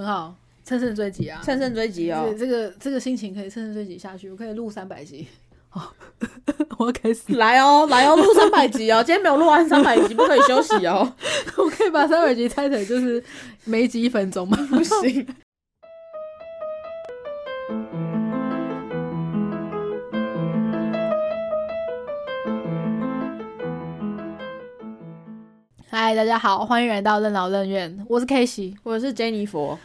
很好，乘胜追击啊！乘胜追击哦这。这个这个心情可以乘胜追击下去，我可以录三百集。好 我要开始，来哦，来哦，录三百集哦，今天没有录完三百集，不可以休息哦，我可以把三百集拆成就是每一集一分钟吗？不行。嗨，大家好，欢迎来到任劳任怨，我是 K 西。我是 Jennifer，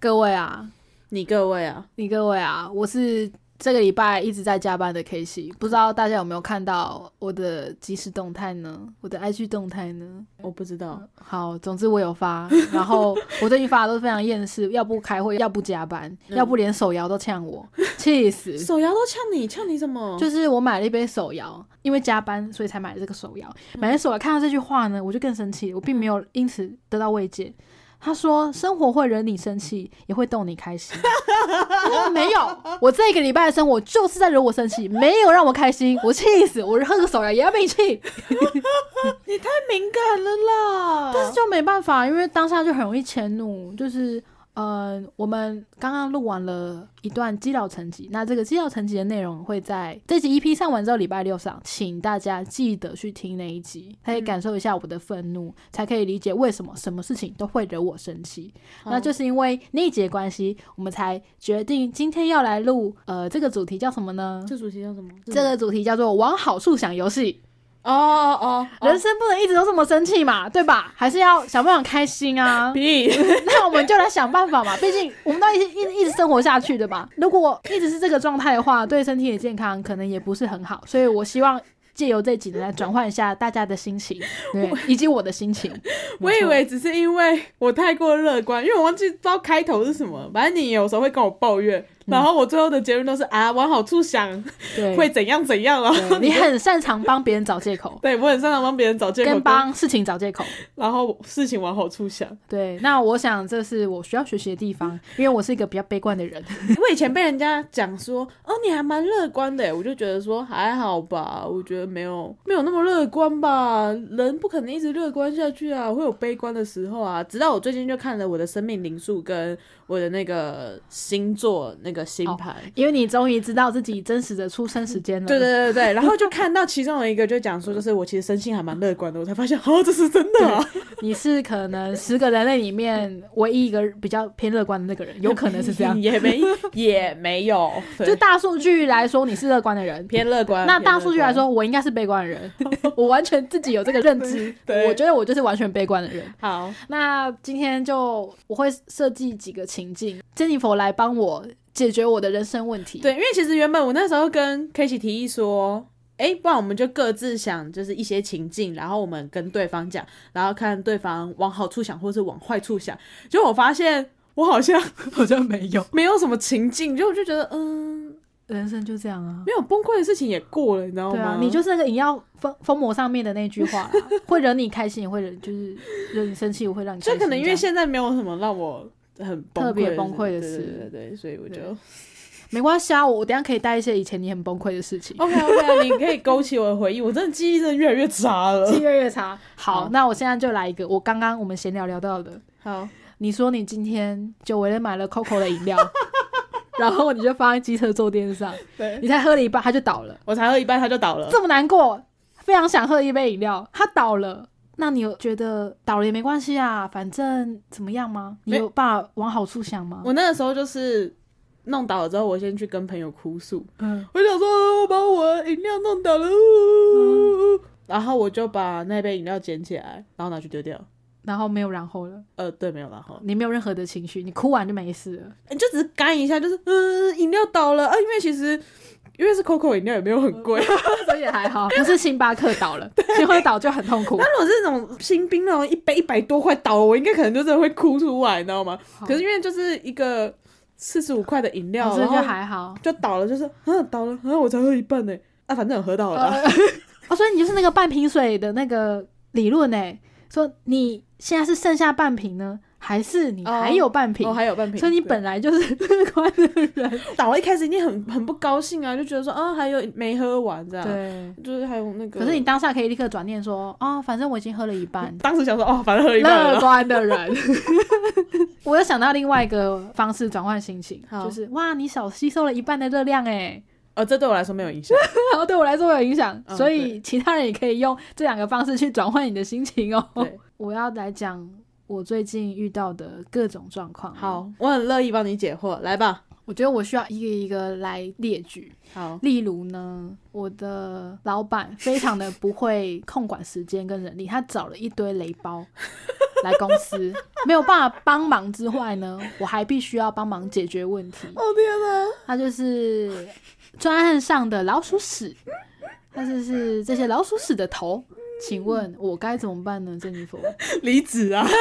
各位啊，你各位啊，你各位啊，我是这个礼拜一直在加班的 K C，，不知道大家有没有看到我的即时动态呢？我的 IG 动态呢？我不知道，好，总之我有发，然后我最近发的都非常厌世，要不开会，要不加班，嗯要不连手摇都呛我，气死！手摇都呛你，呛你什么？就是我买了一杯手摇，因为加班所以才买了这个手摇。买了手摇，看到这句话呢，我就更生气，我并没有因此得到慰藉。他说：“生活会惹你生气，也会逗你开心。”没有，我这一个礼拜的生活就是在惹我生气，没有让我开心，我气死！我喝个手摇也要被你气，你太敏感了啦。但是就没办法，因为当下就很容易迁怒，就是。呃，我们刚刚录完了一段基佬层级，那这个基佬层级的内容会在这集 EP 上完之后，礼拜六上，请大家记得去听那一集，可以感受一下我的愤怒，才可以理解为什么什么事情都会惹我生气。好那就是因为那一节关系，我们才决定今天要来录呃这个主题叫什么呢？这主题叫什么？这个主题叫做往好处想游戏。哦哦哦，人生不能一直都这么生气嘛，对吧？还是要想办法开心啊。那我们就来想办法嘛，毕竟我们都一直一直一直生活下去的嘛。如果一直是这个状态的话，对身体的健康可能也不是很好。所以我希望借由这几年来转换一下大家的心情，对，以及我的心情。我以为只是因为我太过乐观，因为我忘记不知道开头是什么。反正你有时候会跟我抱怨，然后我最后的结论都是啊，往好处想，对，会怎样怎样了。对 你很擅长帮别人找借口，对我很擅长帮别人找借口，跟帮事情找借口。然后事情往好处想。对，那我想这是我需要学习的地方，因为我是一个比较悲观的人。我以前被人家讲说，哦，你还蛮乐观的，我就觉得说还好吧，我觉得没有没有那么乐观吧，人不可能一直乐观下去啊，会有悲观的时候啊。直到我最近就看了我的生命灵数跟我的那个星座那个星盘。因为你终于知道自己真实的出生时间了。对对对对，然后就看到其中有一个就讲说，就是我其实生性还蛮乐观的，我才发现，哦，这是真的啊！你是可能十个人类里面唯一一个比较偏乐观的那个人，有可能是这样。也没也没有，就大数据来说，你是乐观的人。偏乐观。那大数据来说，我应该是悲观的人，我完全自己有这个认知。对我觉得我就是完全悲观的人。好，那今天就我会设计几个情境，珍妮佛来帮我解决我的人生问题。对，因为其实原本我那时候跟 K 奇提议说，哎，不然我们就各自想，就是一些情境，然后我们跟对方讲，然后看对方往好处想，或是往坏处想。结果我发现我好像 好像没有，没有什么情境，就我就觉得，嗯，人生就这样啊。没有崩溃的事情也过了，你知道吗？对啊，你就是那个饮料封封魔上面的那句话啦，会惹你开心，也会惹就是惹你生气，我会让你开心就可能因为现在没有什么让我很崩溃特别崩溃的对事对对对，所以我就对 没关系啊，我我等下可以带一些以前你很崩溃的事情。OK OK，啊你可以勾起我的回忆，我真的记忆真的越来越差了。越越差。好，好那我现在就来一个，我刚刚我们闲聊聊到的。好，你说你今天久违的买了 COCO 的饮料，然后你就放在机车坐垫上，对你才喝了一半，它就倒了，我才喝一半它就倒了。这么难过，非常想喝一杯饮料，它倒了。那你有觉得倒了也没关系啊，反正怎么样吗？你没有把往好处想吗？我那个时候就是弄倒了之后，我先去跟朋友哭诉，嗯，我想说我把我的饮料弄倒了，呜然后我就把那杯饮料捡起来，然后拿去丢掉。然后没有然后了，呃，对，没有然后，你没有任何的情绪，你哭完就没事了。你就只是干一下，就是嗯，饮料倒了啊，因为其实因为是 COCO 饮料也没有很贵，所以也还好，不是星巴克倒了，星巴克倒就很痛苦。那如果是那种新冰那种一杯一百多块倒了，我应该可能就真的会哭出来，你知道吗？可是因为就是一个四十五块的饮料，哦所以就还好。就倒了，就是嗯倒了，然后我才喝一半呢，啊反正有喝到了啦。呃 哦，所以你就是那个半瓶水的那个理论呢？说你现在是剩下半瓶呢，还是你还有半瓶？哦，还有半瓶，所以你本来就是 乐观的人。倒了一开始一定很很不高兴啊，就觉得说啊还有没喝完这样，对。就是还有那个。可是你当下可以立刻转念说，哦，反正我已经喝了一半。当时想说哦，反正喝一半了，乐观的人，我又想到另外一个方式转换心情，就是哇，你少吸收了一半的热量哎，哦，这对我来说没有影响。然 后对我来说有影响，嗯所以其他人也可以用这两个方式去转换你的心情哦。我要来讲我最近遇到的各种状况。，好，我很乐意帮你解惑，来吧。我觉得我需要一个一个来列举。好，例如呢，我的老板非常的不会控管时间跟人力，他找了一堆雷包 来公司，没有办法帮忙之外呢，我还必须要帮忙解决问题。哦天哪！他就是专案上的老鼠屎，他就是这些老鼠屎的头。请问我该怎么办呢？珍妮佛，不 离职啊！不行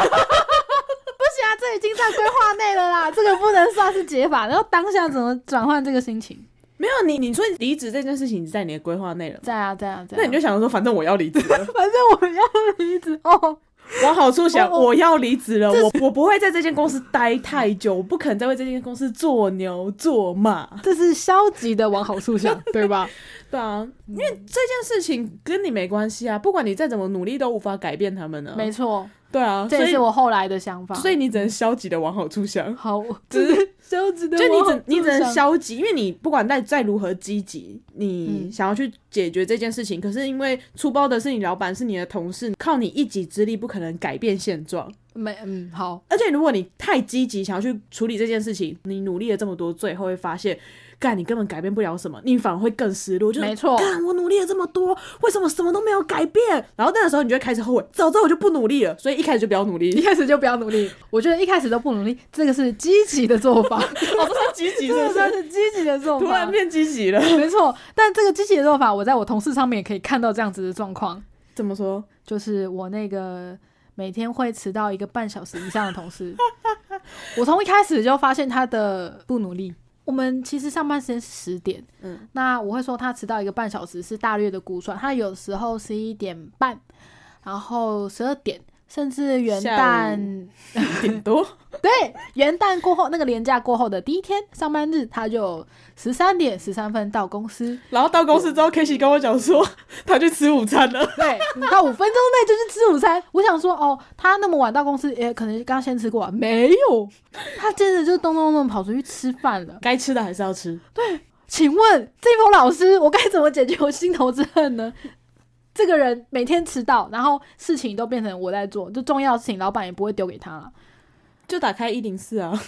啊，这已经在规划内了啦，这个不能算是解法。然后当下怎么转换这个心情？没有你，你说离职这件事情在你的规划内了，在啊，在啊，在啊。那你就想说，反正我要离职了，反正我要离职哦。往好处想，我要离职了，我我不会在这间公司待太久，我不可能再为这间公司做牛做马。这是消极的往好处想，对吧？对啊，因为这件事情跟你没关系啊，不管你再怎么努力，都无法改变他们呢。没错，对啊，这也是我后来的想法。所以你只能消极的往好处 想。好，只这 是消极的就你只你只能消极，因为你不管再再如何积极，你嗯想要去解决这件事情，可是因为出包的是你老板，是你的同事，靠你一己之力不可能改变现状。没嗯好，而且如果你太积极想要去处理这件事情，你努力了这么多，最后会发现，干你根本改变不了什么，你反而会更失落。就是没错干我努力了这么多，为什么什么都没有改变？然后那个时候你就会开始后悔，早知道我就不努力了。所 以一开始就不要努力一力。开始就不要努力。我觉得一开始都不努力，这个是积极的做法，哦，不是积极这个算是积极的做法突然。变积极了？没错，但这个积极的做法，我在我同事上面也可以看到这样子的状况，怎么说？就是我那个每天会迟到一个半小时以上的同事，我从一开始就发现他的不努力。我们其实上班时间是十点，嗯，那我会说他迟到一个半小时是大略的估算，他有时候十一点半，然后十二点，甚至元旦，顶多 对，元旦过后那个年假过后的第一天上班日，他就十三点十三分到公司，然后到公司之后 k a s e y 跟我讲说他去吃午餐了。对，你到五分钟内就去吃午餐。我想说，哦，他那么晚到公司，也可能刚先吃过、啊，没有，他接着就咚咚咚跑出去吃饭了。该吃的还是要吃。对请问这封老师，我该怎么解决我心头之恨呢？这个人每天迟到，然后事情都变成我在做，就重要的事情老板也不会丢给他了。就打开一零四啊。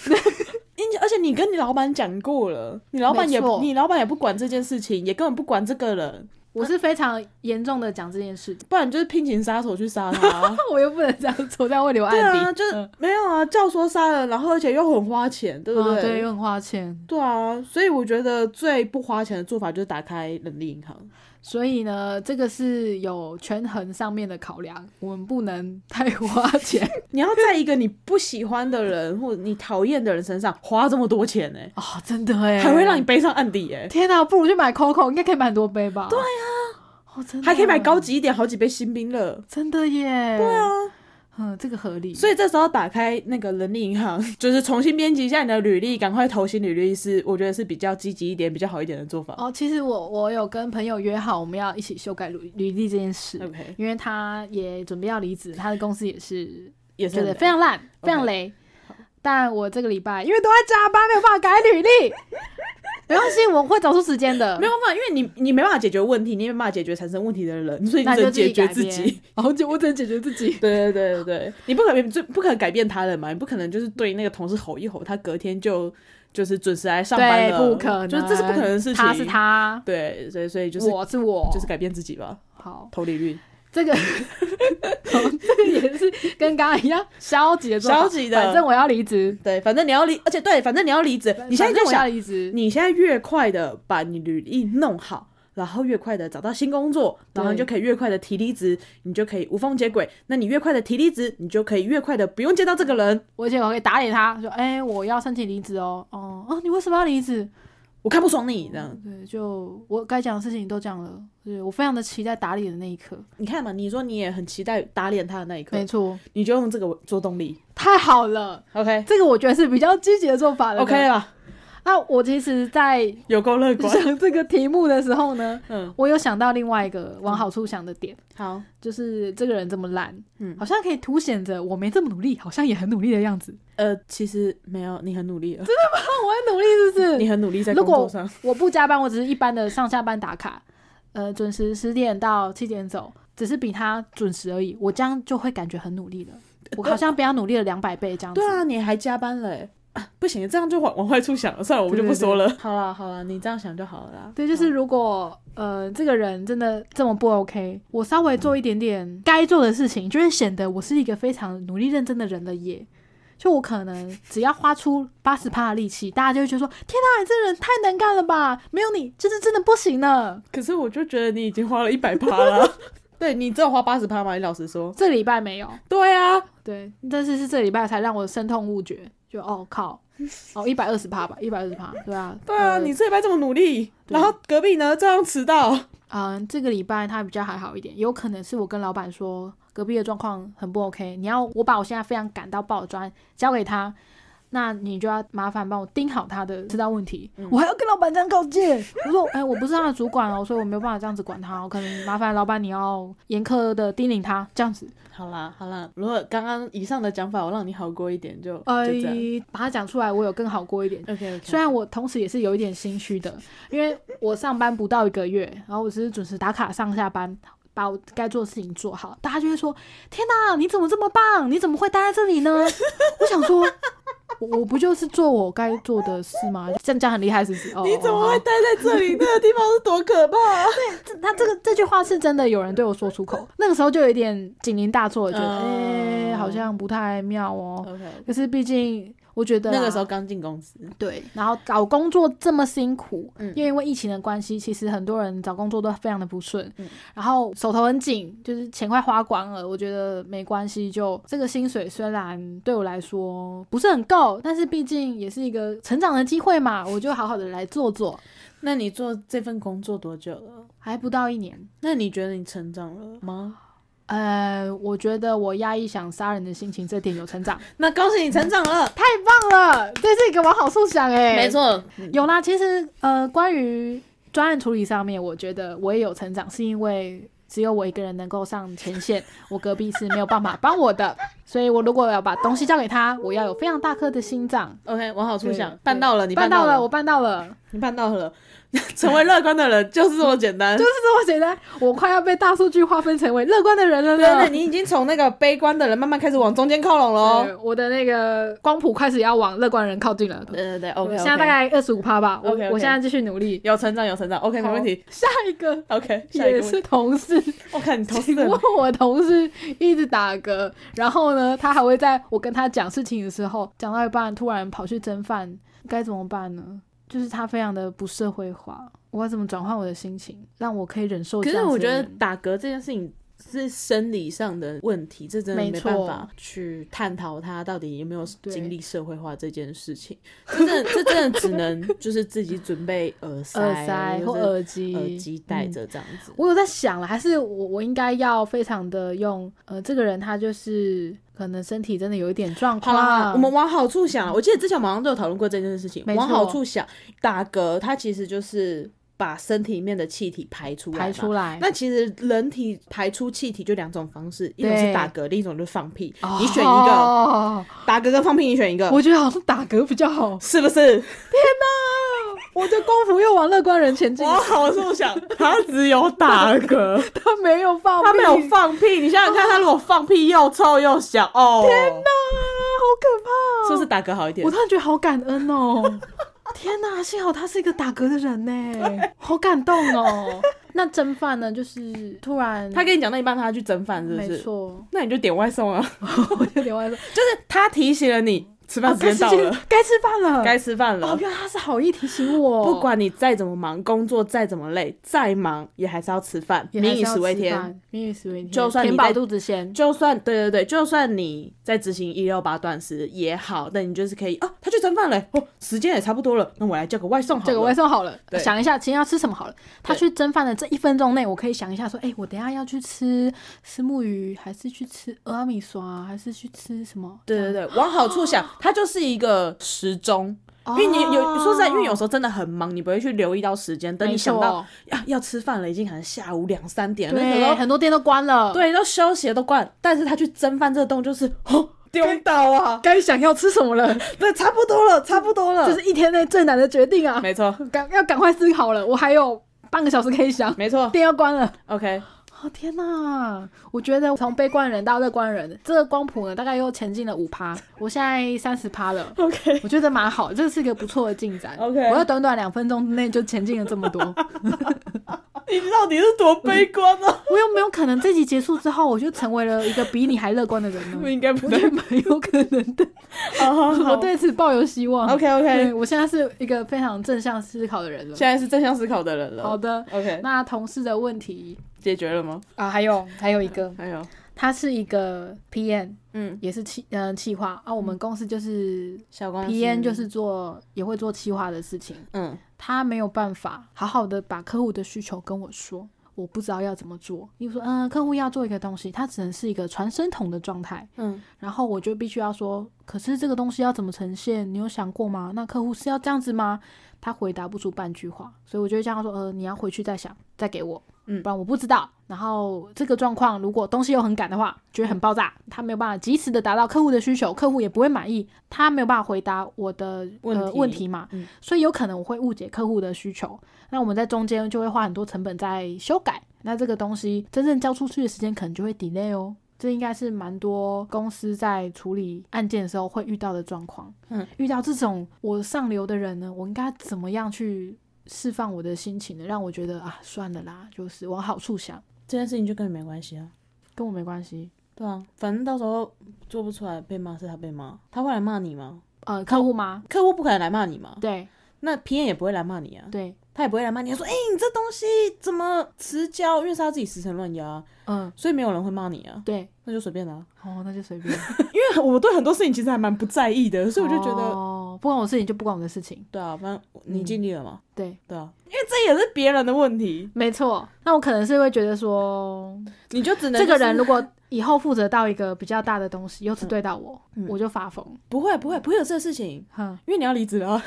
因而且你跟你老板讲过了，你老板也你老板也不管这件事情，也根本不管这个人，我是非常严重的讲这件事情，不然就是聘请杀手去杀他啊。我又不能这样做，这样会留案底。对啊，就是、嗯没有啊，教唆杀人，然后而且又很花钱，对不对？啊对，又很花钱。对啊，所以我觉得最不花钱的做法就是打开人力银行。所以呢，这个是有权衡上面的考量，我们不能太花钱 你要在一个你不喜欢的人或者你讨厌的人身上花这么多钱呢、啊、真的哎，还会让你背上案底哎、天哪、不如去买 Coco，应该可以买很多杯吧？对呀、哦，真的还可以买高，级一点，好几杯新冰乐。真的耶。对啊，嗯，这个合理。所以这时候打开那个人力银行，就是重新编辑一下你的履历，赶快投新履历是，我觉得是比较积极一点、比较好一点的做法。哦，其实我我有跟朋友约好，我们要一起修改履履历这件事。OK，因为他也准备要离职，他的公司也是 也是非常烂，非常雷。但我这个礼拜因为都在加班，没有办法改履历，没关系，我会找出时间的。没有办法，因为你你没办法解决问题，你也没办法解决产生问题的人，所以你只能解决自己。，然后就我只能解决自己。对对对对对，你不可能就不可能改变他人嘛，你不可能就是对那个同事吼一吼，他隔天就就是准时来上班对，了，不可能，就是这是不可能的事情。他是他，对，所以所以就是我是我，就是改变自己吧，好。投履历。这个，好这个也是跟刚刚一样消极的做法消极的反正我要离职，对，反正你要离，而且对，反正你要离职，你现在就想，离职，你现在越快的把你履历弄好。然后越快的找到新工作，然后你就可以越快的提离职，你就可以无缝接轨。那你越快的提离职，你就可以越快的不用见到这个人。而且我可以打脸他，说：“哎、我要申请离职哦，哦，哦，你为什么要离职？我看不爽你这样，对，就我该讲的事情都讲了，对我非常的期待打脸的那一刻。你看嘛，你说你也很期待打脸他的那一刻没，错，你就用这个做动力。太好了，OK 这个我觉得是比较积极的做法了。OK 了吧？啊，我其实，在有够乐观。想这个题目的时候呢，嗯，我有想到另外一个往好处想的点，好，就是这个人这么懒，嗯好像可以凸显着我没这么努力，好像也很努力的样子。呃，其实没有，你很努力了，真的吗 我很努力，是不是？你很努力在如果工作上。我不加班，我只是一般的上下班打卡，呃，准时十点到七点走，只是比他准时而已，我这样就会感觉很努力了。我好像比他努力了两百倍这样子。对啊，你还加班了欸、啊不行，这样就往往坏处想了。算了，我们就不说了。好了好了，你这样想就好了啦。对，就是如果呃这个人真的这么不 OK，我稍微做一点点该做的事情，就会显得我是一个非常努力认真的人了耶。就我可能只要花出八十趴的力气，大家就会觉得说：天哪，你这人太能干了吧！没有你，就是真的不行了。可是我就觉得你已经花了一百趴了。对你只有花八十趴吗？你老实说。这礼拜没有，对啊，对，但是是这礼拜才让我深痛悟觉，就哦靠，哦一百二十趴吧，一百二十趴，对啊，对啊，呃你这礼拜这么努力，然后隔壁呢这样迟到，嗯，这个礼拜他比较还好一点，有可能是我跟老板说隔壁的状况很不 OK，你要我把我现在非常赶到爆的专交给他，那你就要麻烦帮我盯好他的迟到问题，我还要跟老板这样告诫，我说哎、我不是他的主管哦，所以我没有办法这样子管他，我可能麻烦老板你要严苛的叮咛他这样子，好啦好啦，如果刚刚以上的讲法我让你好过一点，就呃就这样。，把它讲出来，我有更好过一点。OK OK，虽然我同时也是有一点心虚的，因为我上班不到一个月，然后我只是准时打卡上下班，把我该做的事情做好，大家就会说：“天哪，你怎么这么棒？你怎么会待在这里呢？” 我想说，我我不就是做我该做的事吗？这样讲很厉害，是不是？哦、你怎么会待在这里？那个地方是多可怕、啊！这他这个这句话是真的有人对我说出口，那个时候就有一点警铃大作，觉得哎、哦好像不太妙哦。可是毕竟我觉得啊、那个时候刚进公司，对，然后找工作这么辛苦，嗯因为因为疫情的关系，其实很多人找工作都非常的不顺，嗯然后手头很紧，就是钱快花光了。我觉得没关系，就这个薪水虽然对我来说不是很够，但是毕竟也是一个成长的机会嘛，我就好好的来做做。那你做这份工作多久了？还不到一年，那你觉得你成长了吗？呃，我觉得我压抑想杀人的心情这点有成长，那恭喜你成长了，太棒了，这是一个往好处想哎、没错，有啦，其实呃，关于专案处理上面，我觉得我也有成长，是因为只有我一个人能够上前线，我隔壁是没有办法帮我的，所以我如果要把东西交给他，我要有非常大颗的心脏。OK，往好处想对，办到了，你到办到了，我办到了，你办到了，成为乐观的人就是这么简单。就是这么简单。我快要被大数据划分成为乐观的人了对对，呢。你已经从那个悲观的人慢慢开始往中间靠拢了我的那个光谱开始要往乐观人靠近了。对对对，OK，现在大概二十五趴吧。我 OK，OK 我现在继续努力。有成长有成长，OK，没问题。下一个 OK，下一也是同事，我看你同事请问我同事一直打嗝，然后呢，他还会在我跟他讲事情的时候，讲到一半突然跑去蒸饭，该怎么办呢？就是他非常的不社会化，我要怎么转换我的心情，让我可以忍受可是我觉得？打嗝这件事情是生理上的问题，这真的没办法去探讨他到底有没有经历社会化这件事情。这真的，这真的只能就是自己准备耳塞、耳塞或耳机，耳机戴嗯着这样子。我有在想了，还是我我应该要非常的用呃，这个人他就是可能身体真的有一点状况好啦，况，我们往好处想，我记得之前我们好像都有讨论过这件事情。往好处想，打嗝它其实就是把身体里面的气体排出来，排出来，那其实人体排出气体就两种方式，一种是打嗝，另一种就是放屁。哦你选一个，打嗝跟放屁，你选一个，我觉得好像打嗝比较好。是不是？我的功夫又往乐观人前进，我好处想，他只有打嗝，他没有放屁，他没有放屁。你想想看，他如果放屁又臭又响，哦，天哪，啊，好可怕、哦！是不是打嗝好一点我？突然觉得好感恩哦！天哪，幸好他是一个打嗝的人呢，好感动哦。那蒸饭呢？就是突然，他跟你讲到一半，他去蒸饭，是不没是？错，那你就点外送啊，我就点外送，就是他提醒了你吃饭时间到了，该吃饭了，该吃饭哦，了。原来他是好意提醒我，不管你再怎么忙，工作再怎么累，再忙也还是要吃饭，民以食为天。民以食为天，就算你填饱在肚子先，就算对对对，就算你在执行一六八断食也好，那你就是可以哦，他去蒸饭了，哦，时间也差不多了，那我来叫个外送好了。叫个外送好了，想一下今天要吃什么好了。他去蒸饭的这一分钟内，我可以想一下说，哎、我等一下要去吃石木鱼，还是去吃俄阿米刷，还是去吃什么？对对对，往好处想，它就是一个时钟。因为你有说实在，因为有时候候真的很忙，你不会去留意到时间。等你想到要要吃饭了，已经可能下午两三点了，那对，很多店都关了，，对都休息了都关，但是他去蒸饭这个动作就是哦丢到啊，该想要吃什么了，对，差不多了，差不多了，这是一天内最难的决定啊！没错，赶要赶快思考了，我还有半个小时可以想，没错店要关了。，OK，哦天哪！我觉得从悲观人到乐观人，这个光谱呢大概又前进了五趴，我现在三十趴了。OK，我觉得蛮好，这是一个不错的进展。OK 我在短短两分钟之内就前进了这么多，你到底是多悲观啊？我有没有可能这集结束之后，我就成为了一个比你还乐观的人呢？应该不我觉得蛮有可能的，好好好我对此抱有希望。OK OK，我现在是一个非常正向思考的人了。现在是正向思考的人了。好的，，OK，那同事的问题解决了吗？啊，还有还有一个，还有，他是一个 PM，嗯，也是企嗯企划啊。我们公司就是小公司 PM，就是做也会做企划的事情。嗯他没有办法好好的把客户的需求跟我说，我不知道要怎么做。例如说，嗯，客户要做一个东西，它只能是一个传声筒的状态，嗯然后我就必须要说，可是这个东西要怎么呈现？你有想过吗？那客户是要这样子吗？他回答不出半句话，所以我就会这样说，呃，你要回去再想，再给我，嗯。不然我不知道。然后这个状况，如果东西又很赶的话，就会很爆炸，他没有办法及时的达到客户的需求，客户也不会满意，他没有办法回答我的呃问题问题嘛，嗯。所以有可能我会误解客户的需求，那我们在中间就会花很多成本在修改，那这个东西真正交出去的时间可能就会 delay 哦。这应该是蛮多公司在处理案件的时候会遇到的状况。嗯，遇到这种我上流的人呢，我应该怎么样去释放我的心情呢？让我觉得啊，算了啦，就是往好处想，这件事情就跟你没关系啊。跟我没关系。对啊，反正到时候做不出来被骂是他被骂，他会来骂你吗？呃，客户吗？客户不可能来骂你吗？对那 P N 也不会来骂你啊，对，他也不会来骂你，他说：“哎、你这东西怎么迟交？”因为是他自己时辰乱压，嗯，所以没有人会骂你啊，对，那就随便啦、哦，那就随便。因为我对很多事情其实还蛮不在意的，所以我就觉得，哦，不关我事情就不关我的事情。对啊，反正你尽力了嘛，对，对啊，因为这也是别人的问题，没错。那我可能是会觉得说，你就只能这个人如果以后负责到一个比较大的东西，又只对到我，嗯我就发疯。不会不会不会有这个事情，哼，因为你要离职了哦，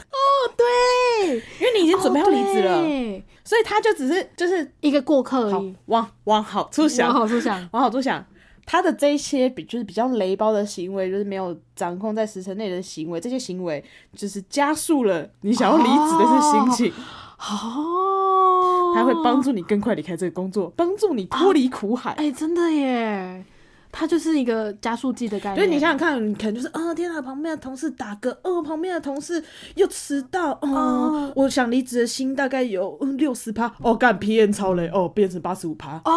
对，因为你已经准备要离职了，哦所以他就只是就是一个过客而已。往往好处想往，好处想，往好处想，他的这一些比就是比较雷包的行为，就是没有掌控在时辰内的行为，这些行为就是加速了你想要离职的这心情，哦，他会帮助你更快离开这个工作，帮助你脱离苦海。哎、真的耶，它就是一个加速剂的概念。所以你想想看，你可能就是啊，天哪，旁边的同事打嗝，哦，旁边的同事又迟到，哦，哦。我想离职的心大概有六十趴，哦，干 P N 超雷，哦，变成八十五趴，哦，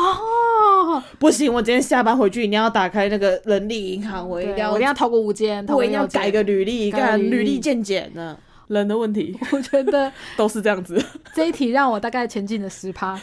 不行，我今天下班回去一定要打开那个人力银行，我一定要，对我一定要投个五间，投我一定要改个履历，看履历干履历见检呢。人的问题 我觉得 都是这样子。这一题让我大概前进了十趴，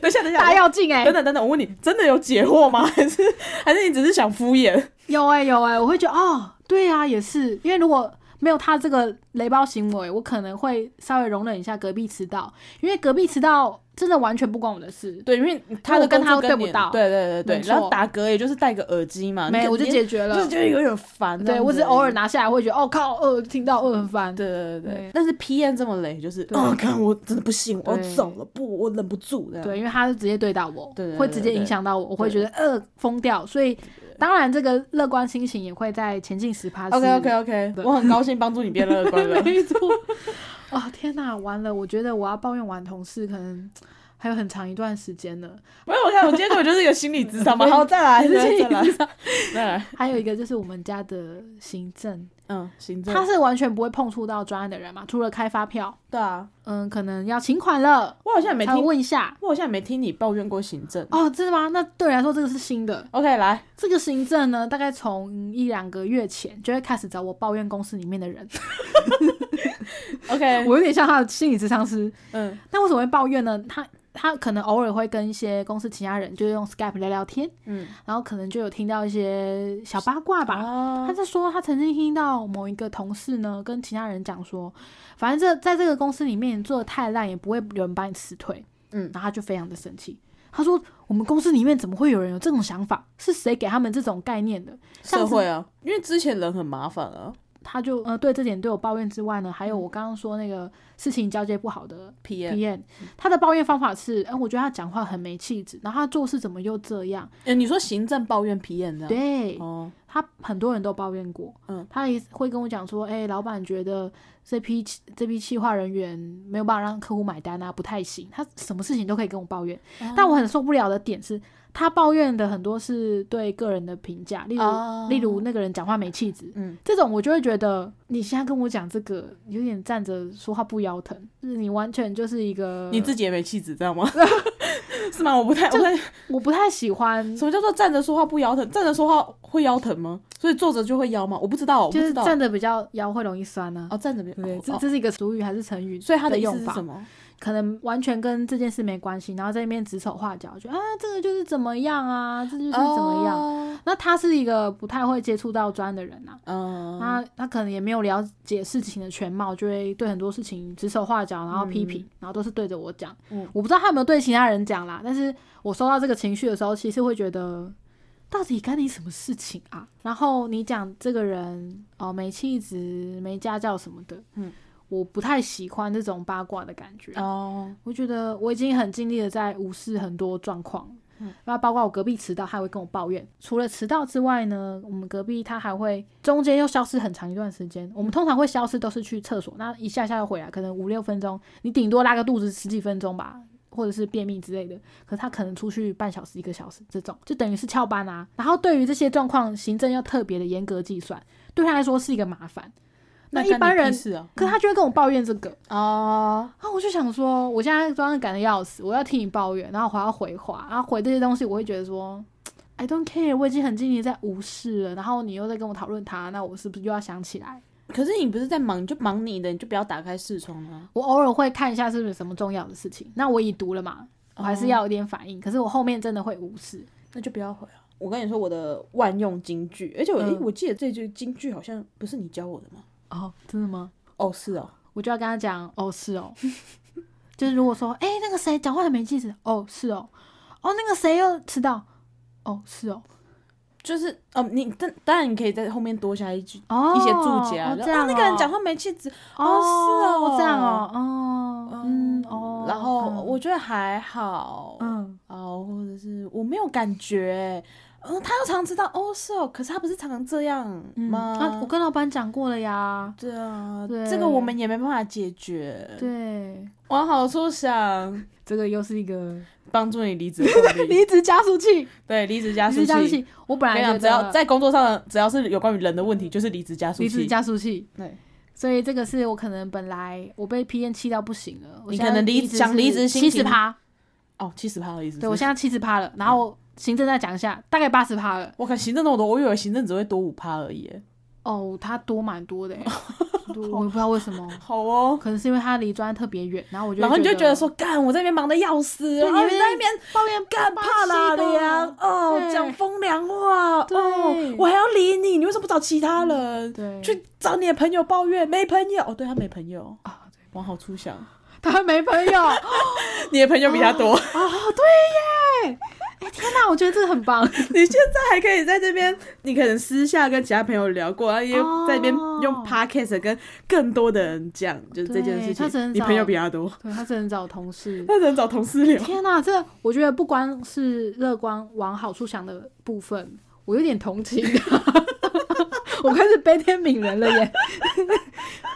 等一下，等一下，大要进哎、等等等等，我问你，真的有解惑吗？还是还是你只是想敷衍？有哎、有哎、我会觉得哦，对啊，也是，因为如果没有他这个雷包行为，我可能会稍微容忍一下隔壁迟到，因为隔壁迟到真的完全不关我的事。对，因为他的我跟他对不到对对对对，然后打嗝也就是戴个耳机嘛，没，我就解决了就是。觉得有点烦。对我只是偶尔拿下来会觉得，哦靠，呃，听到呃很烦。对对对但是 PM 这么雷，就是对啊，看我真的不行，我要走了，不，我忍不住的。对，因为他是直接对到我，会直接影响到我，我会觉得呃疯掉。所以当然这个乐观心情也会在前进十趴。，OK OK OK，我很高兴帮助你变乐观了。没错。哦天哪，完了！我觉得我要抱怨完同事，可能还有很长一段时间呢。没有，我看我今天根本就是一个心理智商嘛。好，再来，再来，再来。还有一个就是我们家的行政，嗯，行政。他是完全不会碰触到专案的人嘛，除了开发票，对啊，嗯，可能要请款了，我好像也没才会听，问一下。我好像也没听你抱怨过行政。哦，真的吗？那对我来说这个是新的。OK，来，这个行政呢，大概从一两个月前就会开始找我抱怨公司里面的人，OK，我有点像他的心理咨商师。嗯那为什么会抱怨呢？他他可能偶尔会跟一些公司其他人，就是用 Skype 聊聊天，嗯，然后可能就有听到一些小八卦吧。啊他在说，他曾经听到某一个同事呢跟其他人讲说，反正这在这个公司里面你做的太烂，也不会有人把你辞退。嗯然后他就非常的生气，他说：“我们公司里面怎么会有人有这种想法？是谁给他们这种概念的？”社会啊，因为之前人很麻烦啊。他就呃对这点对我抱怨之外呢，还有我刚刚说那个事情交接不好的 P PM，他的抱怨方法是，哎、我觉得他讲话很没气质，然后他做事怎么又这样？呃，你说行政抱怨 P N 的，对，哦，他很多人都抱怨过，嗯，他也会跟我讲说，哎、老板觉得这批这批企划人员没有办法让客户买单啊，不太行，他什么事情都可以跟我抱怨，但我很受不了的点是。他抱怨的很多是对个人的评价，例如、哦例如那个人讲话没气质，嗯，这种我就会觉得你现在跟我讲这个有点站着说话不腰疼，就是你完全就是一个你自己也没气质，知道吗？是吗？我不太，我不太，我不太喜欢，什么叫做站着说话不腰疼？站着说话会腰疼吗？所以坐着就会腰吗？我不知道，我不就是知道。站着比较腰会容易酸呢、哦，站着比对不对？这这是一个俗语还是成语？所以它的意用法思是什么？可能完全跟这件事没关系，然后在那边指手画脚，就啊这个就是怎么样啊，这就是怎么样。样？那他是一个不太会接触到专的人啊，嗯，他他可能也没有了解事情的全貌，就会对很多事情指手画脚，然后批评，然后都是对着我讲。嗯我不知道他有没有对其他人讲啦，但是我收到这个情绪的时候，其实会觉得。到底干你什么事情啊？然后你讲这个人哦没气质、没家教什么的，嗯，我不太喜欢这种八卦的感觉。哦，我觉得我已经很尽力的在无视很多状况，嗯，那包括我隔壁迟到，他会跟我抱怨。除了迟到之外呢，我们隔壁他还会中间又消失很长一段时间。我们通常会消失都是去厕所，那一下下又回来，可能五六分钟，你顶多拉个肚子十几分钟吧。或者是便秘之类的，可是他可能出去半小时、一个小时，这种就等于是翘班啊。然后对于这些状况，行政要特别的严格计算，对他来说是一个麻烦。那一般人，是啊，可是他就会跟我抱怨这个，哦，啊，我就想说，我现在装的赶的要死，我要听你抱怨，然后我还要回话，然后回这些东西，我会觉得说，I don't care，我已经很尽力在无视了，然后你又在跟我讨论他，那我是不是又要想起来？可是你不是在忙，你就忙你的，你就不要打开视窗啊。我偶尔会看一下是不是有什么重要的事情，那我已读了嘛，我还是要有点反应，可是我后面真的会无视。那就不要回啊。我跟你说我的万用金句，而且我、诶嗯我记得这句金句好像不是你教我的吗？哦，真的吗？哦，是哦，我就要跟他讲，哦，是哦，就是如果说，哎、那个谁讲话很没气质，哦，是哦，哦，那个谁又迟到，哦，是哦，就是哦，你但当然你可以在后面多加一句、哦，一些注解哦这样、哦那个人讲话没气质，哦是哦这样哦，哦，嗯，哦，然后嗯我觉得还好，嗯，哦，或者是我没有感觉，嗯，他又常知道哦是哦，可是他不是常常这样嗯吗？啊，我跟老板讲过了呀，对啊，对这个我们也没办法解决。对，往好处想，这个又是一个帮助你离职。离职加速器，对，离职加速加速器，我本来想只要在工作上，只要是有关于人的问题，就是离职加速离职器。加速器，对，所以这个是我可能本来我被 P N 气到不行了，我你可能离想离职七十趴，哦，七十趴的意思。对我现在七十趴了，然后行政再讲一下，大概八十趴了。我看行政那么多，我以为行政只会多五趴而已。哦，他多蛮多的 我也不知道为什么，好哦。可能是因为他离专特别远，然后我就然后你就觉觉得说，干，我在那边忙的要死，然后你在那边抱怨干怕哪里呀？哦，对讲风凉话，哦，我还要理你，你为什么不找其他人？对，去找你的朋友抱怨，没朋友。哦，对他没朋友啊，对，往好处想，他没朋友哦，你的朋友比他多，对耶！哎天哪，我觉得这个很棒，你现在还可以在这边，你可能私下跟其他朋友聊过，然后也哦在那边用 podcast 跟更多的人讲，就是这件事对他只能情。你找朋友比他多，对他只能找同事。他只能找同事聊。天哪，这我觉得不光是乐观往好处想的部分，我有点同情。我开始悲天悯人了耶！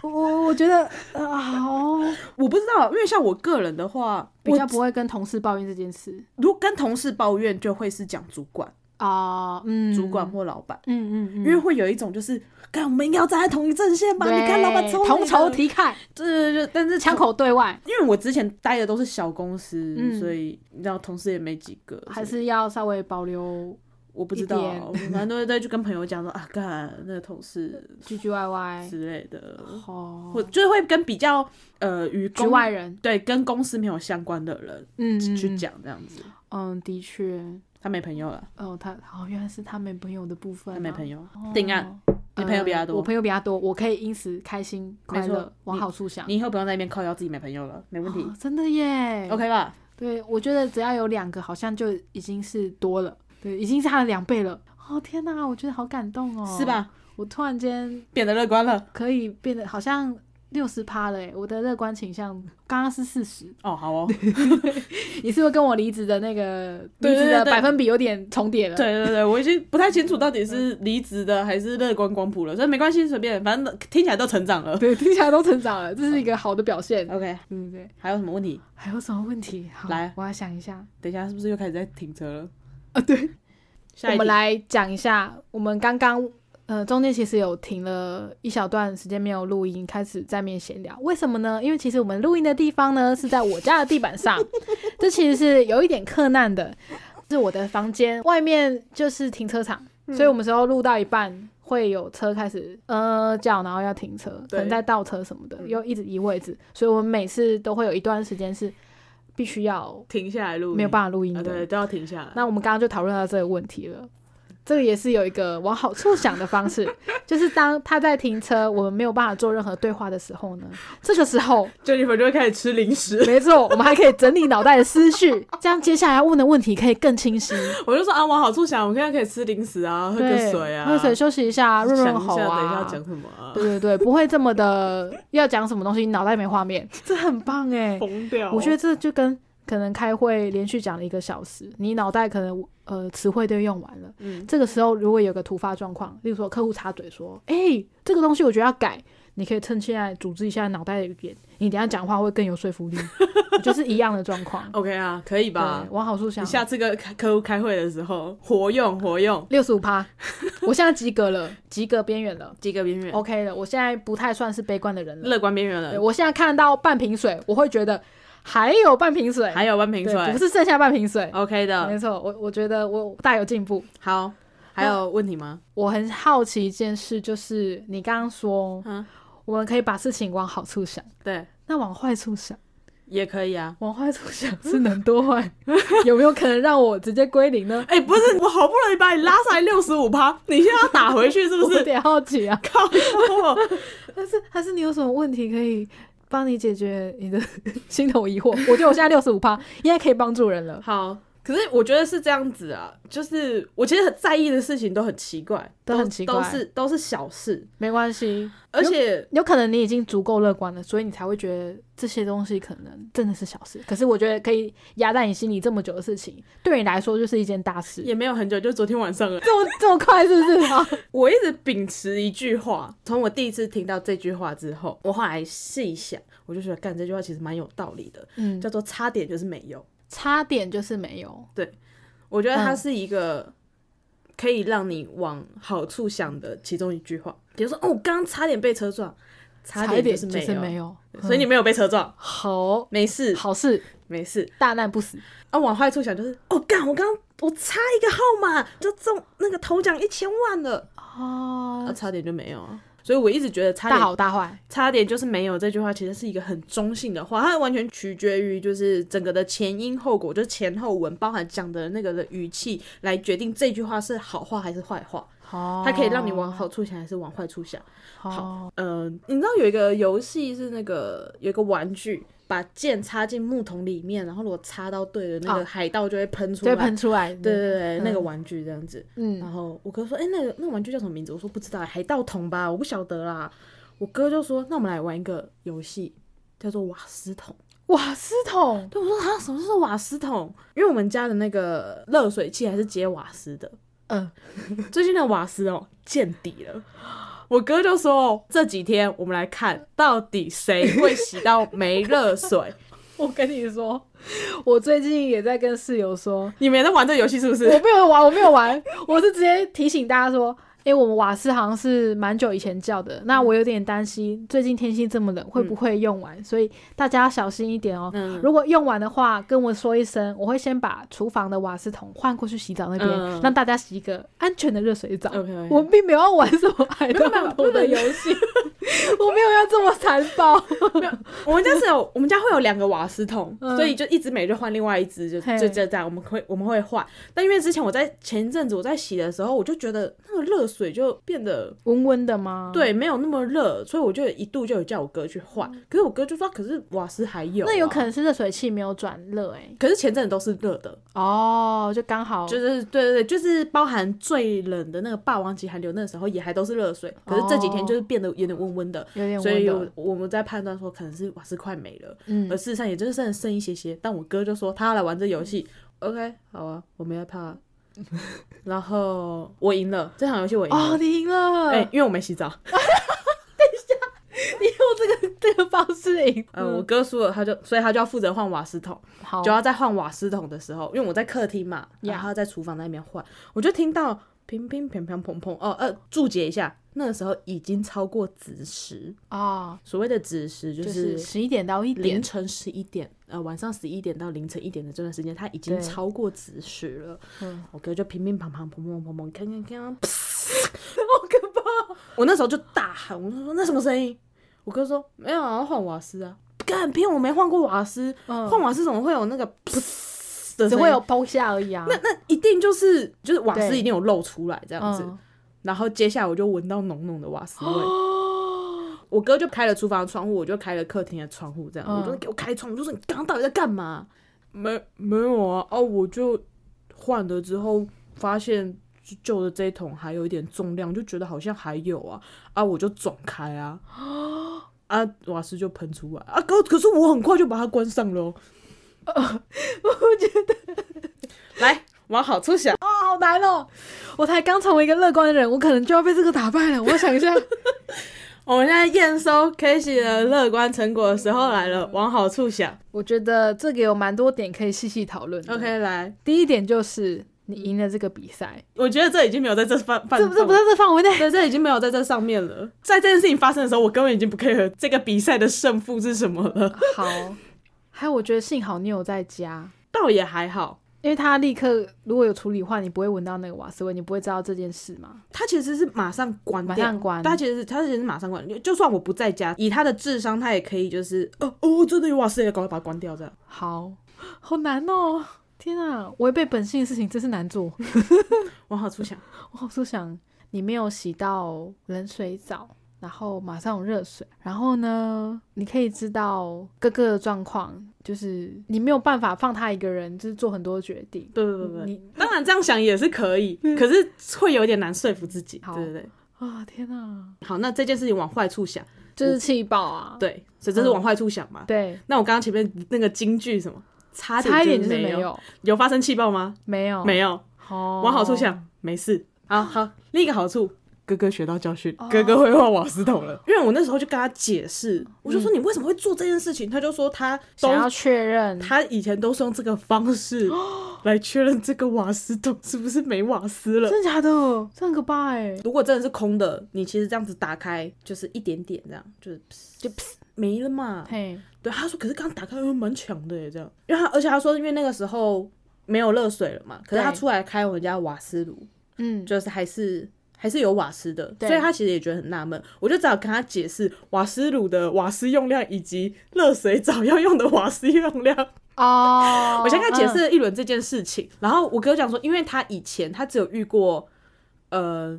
我我觉得啊，好我不知道，因为像我个人的话，比较不会跟同事抱怨这件事如果跟同事抱怨，就会是讲主管、啊，嗯，主管或老板，嗯嗯嗯，因为会有一种就是，看我们应该要站在同一阵线吧？你看老板抽同仇敌，敌忾，对对对，但是枪口对外，因为我之前待的都是小公司，嗯所以你知道同事也没几个，还是要稍微保留我不知道，反正对对，就跟朋友讲说啊，干那个同事唧唧歪歪。之类的，哦，我就是会跟比较呃与局外人，对跟公司没有相关的人嗯，嗯去嗯讲这样子，嗯，的确，他没朋友了，哦，他哦，原来是他没朋友的部分、啊，他没朋友，哦 定案，你朋友比他多呃我朋友比他多，我可以因此开心快乐，往好处想。你以后不用在那边靠腰自己没朋友了，没问题哦真的耶，OK 吧？对，我觉得只要有两个，好像就已经是多了，对，已经是他的两倍了。哦天哪，我觉得好感动哦，是？吧？我突然间变得乐观了。可以变得好像六十趴了诶，我的乐观倾向刚刚是四十，哦，好哦，你是不是跟我离职的那个离职的百分比有点重叠了？对对对，我已经不太清楚到底是 离职的还是乐观光谱了，所以没关系，随便，反正听起来都成长了。对，听起来都成长了，这是一个好的表现。OK，对对对，还有什么问题？还有什么问题？好，来我要想一下等一下是不是又开始在停车了？啊。对，我们来讲一下，我们刚刚呃中间其实有停了一小段时间没有录音，开始在面闲聊。为什么呢？因为其实我们录音的地方呢是在我家的地板上，这其实是有一点困难的。是我的房间外面就是停车场，嗯所以我们时候录到一半。会有车开始呃叫，然后要停车，可能在倒车什么的，嗯又一直移位置，所以我们每次都会有一段时间是必须要停下来录音，没有办法录音。对，都要停下来。那我们刚刚就讨论到这个问题了。这个也是有一个往好处想的方式，就是当他在停车，我们没有办法做任何对话的时候呢，这个时候，Jennifer 就会开始吃零食，没错，我们还可以整理脑袋的思绪，这样接下来要问的问题可以更清晰。我就说啊，往好处想，我现在可以吃零食啊，喝个，水啊，喝水休息一下，润润喉啊。等一下要讲什么啊？对对对，不会这么的要讲什么东西，脑袋没画面，这很棒哎。疯掉！我觉得这就跟可能开会连续讲了一个小时，你脑袋可能呃词汇都用完了。嗯，这个时候如果有个突发状况，例如说客户插嘴说：“哎、这个东西我觉得要改。”你可以趁现在组织一下脑袋的语言，你等下讲话会更有说服力，就是一样的状况。OK 啊，可以吧，？往好处想你，下次跟客户开会的时候，活用活用，六十五趴，我现在及格了，及格边缘了及格边缘，，OK 了。我现在不太算是悲观的人了。乐观边缘了，我现在看到半瓶水，我会觉得还有半瓶水，还有半瓶水不是剩下半瓶水。，OK 的没的。错，我我觉得我大有进步。好，还有问题吗？我很好奇一件事，就是你刚刚说，嗯我们可以把事情往好处想，对，那往坏处想，也可以啊。往坏处想是能多坏？有没有可能让我直接归零呢？哎、不是，我好不容易把你拉上来六十五趴，你现在要打回去是不是？我有点好奇啊，靠腰哦！但是还是你有什么问题可以帮你解决你的 心头疑惑？我觉得我现在六十五趴应该可以帮助人了，好，可是我觉得是这样子啊，就是我其实很在意的事情都很奇怪，都很奇怪都是都是小事，没关系。而且有可能你已经足够乐观了，所以你才会觉得这些东西可能真的是小事。可是我觉得可以压在你心里这么久的事情，对你来说就是一件大事。也没有很久，就昨天晚上了。这么这么快是不是？啊，我一直秉持一句话，从我第一次听到这句话之后，我后来细想，我就觉得干这句话其实蛮有道理的，嗯，叫做差点就是没有。差点就是没有。对我觉得它嗯是一个可以让你往好处想的其中一句话。比如说，哦，我刚刚差点被车撞，差点就是就是没有，有，所以你没有被车撞，好没事，好事，没事。大难不死。啊，往坏处想就是，哦，干，我刚刚我差一个号码就中那个头奖一千万了，啊，哦，差点就没有啊。所以我一直觉得差大点好大坏。差点就是没有这句话，其实是一个很中性的话，它完全取决于就是整个的前因后果，就是前后文包含讲的那个的语气来决定这句话是好话还是坏话。好，它可以让你往好处想还是往坏处想。好，嗯、你知道有一个游戏是那个有一个玩具，把剑插进木桶里面，然后如果插到对的那个哦海盗就会喷出来。对喷出来。对对对，嗯那个玩具这样子。嗯然后我哥说：“哎、那个那个玩具叫什么名字？”我说：“不知道，海盗桶吧，我不晓得啦。”我哥就说：“那我们来玩一个游戏，叫做瓦斯桶。瓦斯桶”对，我说：“啊，什么是瓦斯桶？因为我们家的那个热水器还是接瓦斯的，嗯，最近的瓦斯哦见底了。”我哥就说：“这几天我们来看到底谁会洗到没热水。我跟你说，我最近也在跟室友说，你们也在玩这个游戏是不是？我没有玩，我没有玩，我是直接提醒大家说，诶，我们瓦斯好像是蛮久以前叫的，那我有点担心，最近天气这么冷，会不会用完？所以大家要小心一点哦。嗯，如果用完的话，跟我说一声，我会先把厨房的瓦斯桶换过去洗澡那边，嗯让大家洗一个安全的热水澡。我并没有要玩什么海盗头的游戏，我没有要这么残暴。我们家是有，我们家会有两个瓦斯桶，嗯所以就一直每日换另外一只，就就这样，我们会我们会换。但因为之前我在前一阵子我在洗的时候，我就觉得那个热水就变得温温的吗？，对没有那么热，所以我就一度就有叫我哥去换，可是我哥就说，可是瓦斯还有、那有可。能是热水器没有转热哎、可是前阵子都是热的，哦，就刚好。就是对对对，就是包含最冷的那个霸王级寒流那个时候也还都是热水，可是这几天就是变得有点温温的，有点所以我我们在判断说可能是瓦斯快没了，嗯。而，事实上也就是剩剩一些些。但我哥就说他要来玩这游戏，OK，好啊，我没害怕。然后我赢了这场游戏，我赢了。哦，你赢了，哎、因为我没洗澡，等一下你用这个这个方式赢，呃，我哥输了，他就所以他就要负责换瓦斯桶，好。就要在换瓦斯桶的时候，因为我在客厅嘛，然后他在厨房那边换，我就听到乒乒乓乓砰砰，哦呃，注解一下，那个时候已经超过子时，哦，所谓的子时就就是是十一点到一点。凌，晨十一点，呃，晚上十一点到凌晨一点的这段时间，他已经超过子时了。嗯，我哥就乒乒乓乓、砰砰砰砰，看看看，好可怕！我那时候就大喊，我就说那什么声音？我哥说没有啊，要换瓦斯啊！干骗我没换过瓦斯，嗯换瓦斯怎么会有那个？只会有崩下而已啊，那那一定就是就是瓦斯一定有漏出来这样子。嗯然后接下来我就闻到浓浓的瓦斯味。哦，我哥就开了厨房的窗户，我就开了客厅的窗户，这样，嗯我就给我开窗，我就说你刚刚到底在干嘛？没没有啊，哦，我就换了之后发现旧的这一桶还有一点重量，就觉得好像还有啊，啊，我就转开啊，啊，瓦斯就喷出来啊，可可是我很快就把它关上了哦。我觉得，来往好处想，哦，好难哦！我才刚成为一个乐观的人，我可能就要被这个打败了。我想一下，我们现在验收 K 喜的乐观成果的时候来了，往好处想。我觉得这个有蛮多点可以细细讨论。OK，来，第一点就是你赢了这个比赛，我觉得这已经没有在这范范，这这不在这范围内。对，这已经没有在这上面了。在这件事情发生的时候，我根本已经不 care 这个比赛的胜负是什么了，好，还有我觉得幸好你有在家，倒也还好。因为他立刻如果有处理的话，你不会闻到那个瓦斯味，你不会知道这件事嘛。他其实是马上关掉，马上关他其实是他其实是马上关，就算我不在家，以他的智商，他也可以就是，哦哦，真的有瓦斯，赶快把它关掉，这样。好，好难哦！天啊，违背本性的事情真是难做。往好处想，我好处想，你没有洗到冷水澡，然后马上有热水，然后呢，你可以知道哥哥的状况，就是你没有办法放他一个人，就是做很多决定。对对对对，你当然这样想也是可以，可是会有点难说服自己。好对对对，啊，天啊，好，那这件事情往坏处想，就是气爆啊！对，所以这是往坏处想嘛。对，那我刚刚前面那个金句什么，差差一点就是没没有，有发生气爆吗？没有，没有。哦，往好处想，没事。好好，另一个好处，哥哥学到教训，哦哥哥会换瓦斯桶了。因为我那时候就跟他解释，我就说你为什么会做这件事情，他就说他都想要确认，他以前都是用这个方式 来确认这个瓦斯桶是不是没瓦斯了。真的假的？这很可怕哎！如果真的是空的，你其实这样子打开就是一点点这样，就是就没了嘛。嘿，对，他说可是刚打开又蛮强的耶，这样。因为他而且他说，因为那个时候没有热水了嘛，可是他出来开我们家瓦斯炉，嗯，就是还是还是有瓦斯的，所以他其实也觉得很纳闷。我就只好跟他解释瓦斯炉的瓦斯用量以及热水澡要用的瓦斯用量。哦，我先跟他解释嗯了一轮这件事情，然后我哥讲说，因为他以前他只有遇过呃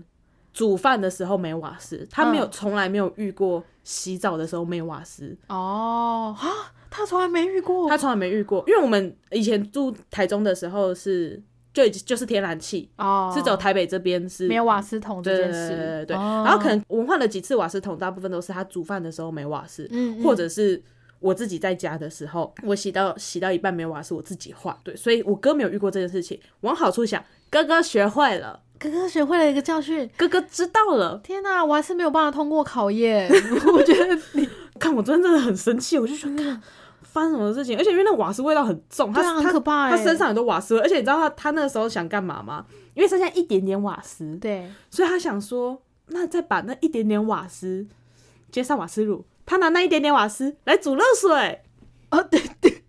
煮饭的时候没瓦斯，他没有嗯从来没有遇过洗澡的时候没瓦斯。哦啊，他从来没遇过，他从来没遇过，因为我们以前住台中的时候是就就是天然气，哦，是走台北这边是没有瓦斯桶这件事，对对对然后可能我们换了几次瓦斯桶，大部分都是他煮饭的时候没瓦斯，嗯，嗯或者是我自己在家的时候，我洗到洗到一半没瓦斯，我自己换。对，所以我哥没有遇过这件事情。往好处想，哥哥学会了，哥哥学会了一个教训。哥哥知道了。天哪、我还是没有办法通过考验。我觉得你看我真的很生气，我就觉得看发生什么事情，而且因为那瓦斯味道很重，他对啊，很他可怕哎。他身上很多瓦斯味，而且你知道他他那个时候想干嘛吗？因为剩下一点点瓦斯，对，所以他想说，那再把那一点点瓦斯接上瓦斯炉，他拿那一点点瓦斯来煮热水。哦对对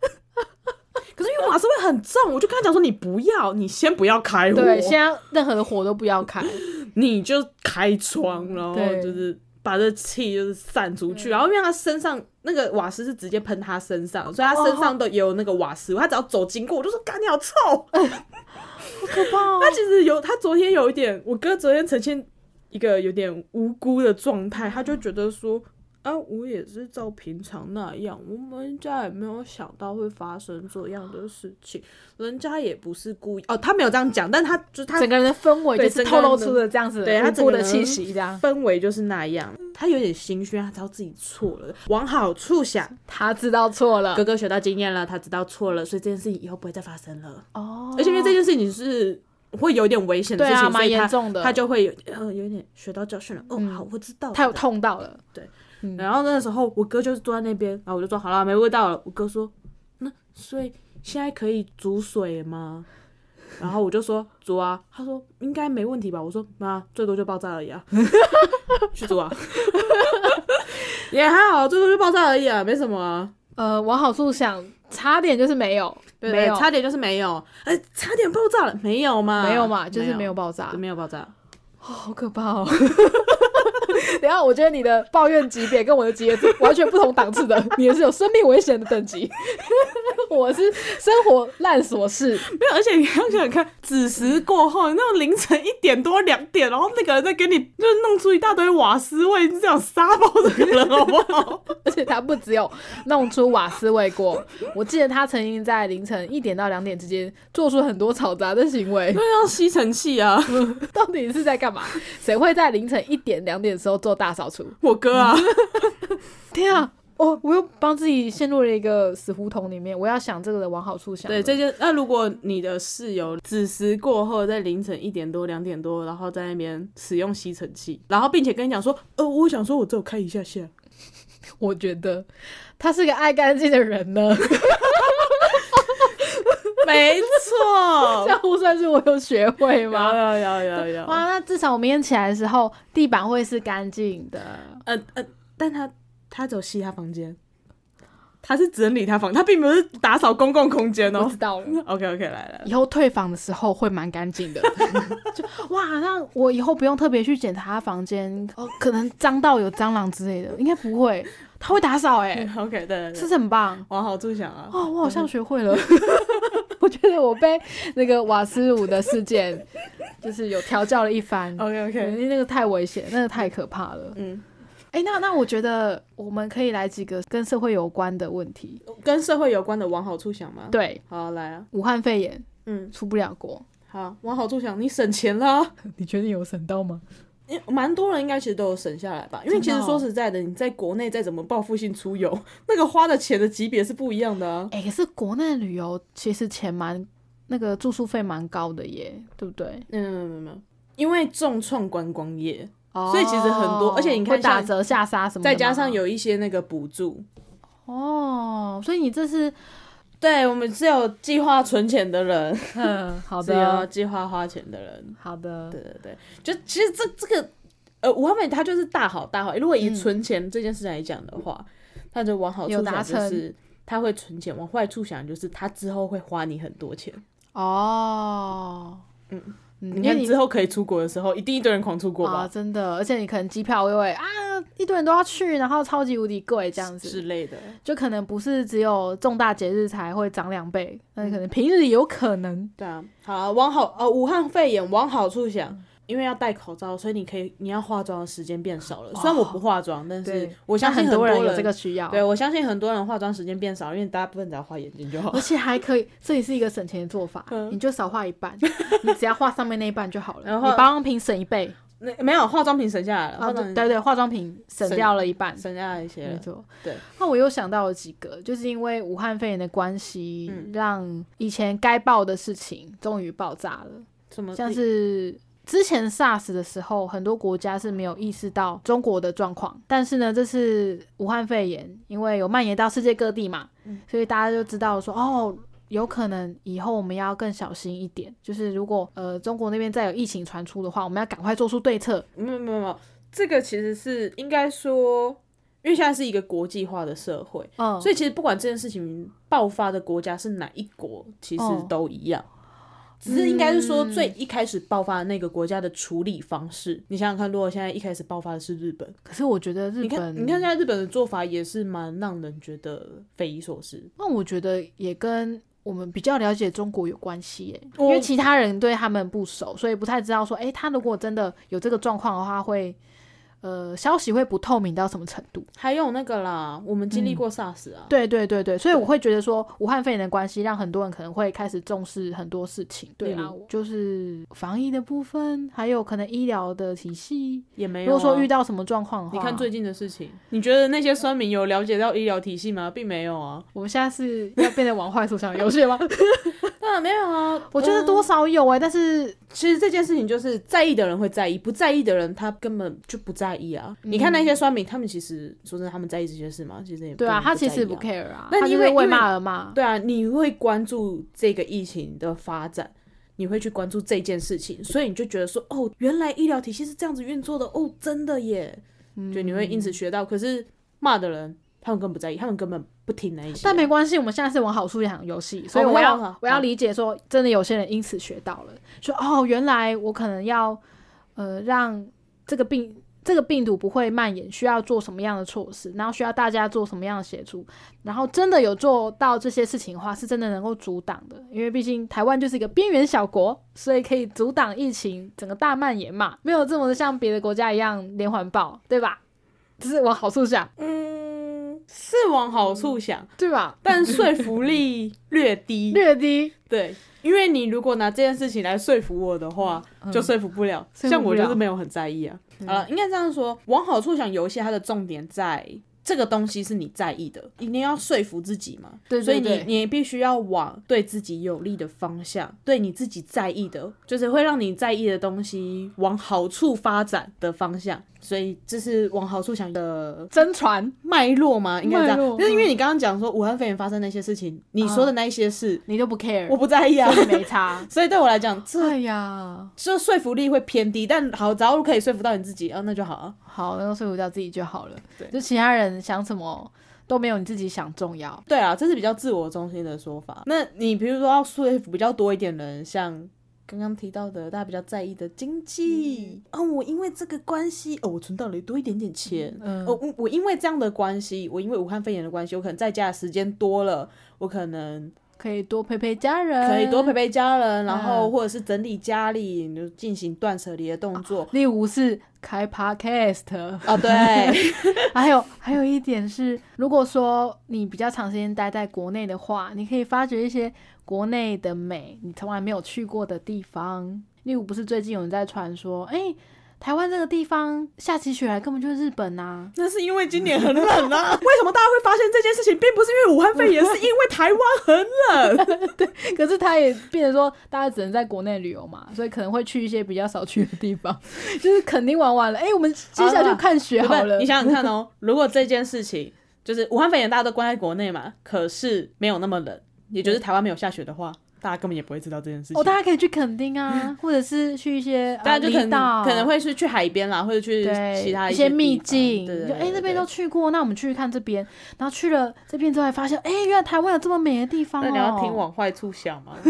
可是因为瓦斯味很重，我就跟他讲说，你不要，你先不要开火，对，现在任何的火都不要开。你就开窗，然后就是把这气就是散出去。然后因为他身上那个瓦斯是直接喷他身上，所以他身上都也有那个瓦斯味。他只要走经过，我就说：“干你好臭！” 好可怕哦他！其实有，他昨天有一点，我哥昨天呈现一个有点无辜的状态，他就觉得说。啊，我也是照平常那样，我们家也没有想到会发生这样的事情，人家也不是故意哦，他没有这样讲，但他就他整个人的氛围对就是透露出了这样子对他整个人气息，这样氛围就是那样，他有点心虚，他知道自己错了，往好处想，他知道错了哥哥学到经验了，他知道错了，所以这件事情以后不会再发生了。哦，而且因为这件事情是会有点危险的事情，蛮所以他严重的，他就会有呃有点学到教训了。哦，嗯好，我知道了。他有痛到了，对嗯，然后那时候我哥就是坐在那边，然后我就说好了，没味道了。我哥说，那所以现在可以煮水吗？然后我就说煮啊，他说应该没问题吧？我说那，最多就爆炸而已啊，去煮啊，也还好，最多就爆炸而已啊，没什么啊。呃，往好处想，差点就是没有，对没有，差点就是没有，哎、差点爆炸了，没有嘛？没有嘛，就是没有爆炸，没有爆炸。哦好可怕哦！等下，我觉得你的抱怨级别跟我的级别完全不同档次的，你也是有生命危险的等级，我是生活烂琐事，没有，而且你要想想看，子时过后，那种凌晨一点多两点，然后那个人在给你就是弄出一大堆瓦斯味，这样杀爆这个人，好不好？而且他不只有弄出瓦斯味过，我记得他曾经在凌晨一点到两点之间做出很多嘈杂的行为，那要吸尘器啊，到底是在干嘛？谁会在凌晨一点两点的时候做大扫除？我哥啊，天啊！我我又帮自己陷入了一个死胡同里面，我要想这个的往好处想了。对这件，那如果你的室友子时过后，在凌晨一点多、两点多，然后在那边使用吸尘器，然后并且跟你讲说，呃，我想说我只有开一下下，我觉得他是个爱干净的人呢，没错这，样不算是我有学会有吗？有有有有，哇，那至少我明天起来的时候，地板会是干净的。呃呃，但他他只有吸他房间，他是整理他房，他并不是打扫公共空间哦我知。道了。OK OK，来来，以后退房的时候会蛮干净的，就哇，那我以后不用特别去检查他房间，哦，可能脏到有蟑螂之类的，应该不会，他会打扫哎、OK，对对是不对，是很棒？往好处想啊。哦，我好像学会了。我觉得我被那个瓦斯炉的事件，就是有调教了一番。OK 因 OK，因为那个太危险，那个太可怕了。嗯，哎、那那我觉得我们可以来几个跟社会有关的问题。跟社会有关的往好处想吗？，对，好来啊，武汉肺炎嗯，出不了国，好，往好处想，你省钱啦。你确定有省到吗？因蛮多人应该其实都有省下来吧，因为其实说实在的，你在国内再怎么报复性出游，那个花的钱的级别是不一样的啊。哎、可是国内旅游其实钱蛮那个住宿费蛮高的耶，对不对？嗯，没有，因为重创观光业，哦所以其实很多而且你看打折下杀什么，再加上有一些那个补助，哦，所以你这是对我们是有计划存钱的人，嗯，好是有的，计划花钱的人。好的，对对对，就其实这这个呃，武汉美他就是大好大好。如果以嗯存钱这件事来讲的话，它就往好处想就是他会存钱，往坏处想就是他之后会花你很多钱。哦，嗯嗯，你看之后可以出国的时候，一定一堆人狂出国啊，吧真的，而且你可能机票又会啊，一堆人都要去，然后超级无敌贵这样子之，类的。就可能不是只有重大节日才会涨两倍，那可能平日也有可能。对啊，好啊往好呃，武汉肺炎往好处想。因为要戴口罩，所以你可以你要化妆的时间变少了。虽然我不化妆，但是，我相信很多人有这个需要，对我相信很多人化妆时间变少，因为大部分只要画眼睛就好而。且还可以，这也是一个省钱的做法，嗯你就少画一半，你只要画上面那一半就好了，然后你保养品省一倍，那没有化妆品省下来了，啊，化妆对对对，化妆品省省掉了一半，省下来一些。没错。对，那我又想到了几个，就是因为武汉肺炎的关系，嗯让以前该爆的事情终于爆炸了。什么像是之前 SARS 的时候，很多国家是没有意识到中国的状况，但是呢，这次武汉肺炎，因为有蔓延到世界各地嘛，嗯所以大家就知道说，哦。有可能以后我们要更小心一点，就是如果呃中国那边再有疫情传出的话，我们要赶快做出对策。没有没有没有，这个其实是应该说，因为现在是一个国际化的社会，嗯，所以其实不管这件事情爆发的国家是哪一国，其实哦都一样。只是应该是说嗯最一开始爆发的那个国家的处理方式，你想想看，如果现在一开始爆发的是日本，可是我觉得日你看本，你看现在日本的做法也是蛮让人觉得匪夷所思。那我觉得也跟我们比较了解中国有关系耶，我因为其他人对他们不熟，所以不太知道说，诶，他如果真的有这个状况的话，会呃消息会不透明到什么程度？还有那个啦，我们经历过 SARS 啊，对对对对，所以我会觉得说，武汉肺炎的关系让很多人可能会开始重视很多事情。对啊，就是防疫的部分，还有可能医疗的体系。也没有、啊。如果说遇到什么状况的话，你看最近的事情，你觉得那些酸民有了解到医疗体系吗？并没有啊。我们现在是要变得往坏处想游戏吗？当然没有啊。我觉得多少有哎、但是其实这件事情就是在意的人会在意，不在意的人他根本就不在意啊。你看那些酸民，他们其实说真的，他们在意这些事吗？其实也对啊，他其实不 care 啊，那因为因为骂而骂。对啊，你会关注这个疫情的发展，你会去关注这件事情，所以你就觉得说，哦，原来医疗体系是这样子运作的，哦，真的耶，就你会因此学到。可是骂的人，他们根本不在意，他们根本不听那一些。但没关系，我们现在是往好处想游戏，所以我要、我要好我要理解说，真的有些人因此学到了，说哦，原来我可能要呃让这个病这个病毒不会蔓延，需要做什么样的措施，然后需要大家做什么样的协助，然后真的有做到这些事情的话，是真的能够阻挡的，因为毕竟台湾就是一个边缘小国，所以可以阻挡疫情整个大蔓延嘛，没有这么像别的国家一样连环爆，对吧？就是往好处想，嗯，是往好处想，对吧？但说服力略低。略低，对，因为你如果拿这件事情来说服我的话，就说服不了。像我就是没有很在意啊。好了，应该这样说，往好处想，游戏它的重点在这个东西是你在意的，一定要说服自己嘛。对所以你你必须要往对自己有利的方向，对你自己在意的，就是会让你在意的东西往好处发展的方向。所以这是往好处想的真传。脉络吗？应该这样，脉络就是因为你刚刚讲说武汉肺炎发生那些事情，你说的那一些事，你都不 care，我不在意啊。没差。所以对我来讲，这哎呀，这说服力会偏低，但好，只要可以说服到你自己，啊，那就好啊。好，能够说服掉自己就好了。对就其他人想什么都没有你自己想重要。对啊，这是比较自我中心的说法。那你比如说要说服比较多一点的人，像刚刚提到的大家比较在意的经济，哦，我因为这个关系，哦，我存到了多一点点钱，嗯哦，我我因为这样的关系，我因为武汉肺炎的关系，我可能在家的时间多了，我可能可以多陪陪家人，可以多陪。陪家人，然后嗯或者是整理家里，你就进行断舍离的动作。例如是开 podcast，哦，对，还有还有一点是，如果说你比较长时间待在国内的话，你可以发掘一些国内的美，你从来没有去过的地方。例如，不是最近有人在传说，哎、台湾这个地方下起雪来根本就是日本呐、那是因为今年很冷啊。为什么大家会发现这件事情，并不是因为武汉肺炎，是因为台湾很冷。对可是他也变成说，大家只能在国内旅游嘛，所以可能会去一些比较少去的地方，就是肯定玩完了，哎、我们接下来就看雪好了。你想想看哦，如果这件事情就是武汉肺炎，大家都关在国内嘛，可是没有那么冷，也就是台湾没有下雪的话，大家根本也不会知道这件事情。哦，大家可以去垦丁啊，或者是去一些大家就可能可能会是去海边啦，或者去其他一些些秘境，就哎、那边对都去过，那我们去看这边，然后去了这边之后，还发现哎、原来台湾有这么美的地方哦。那你要听往坏处想吗？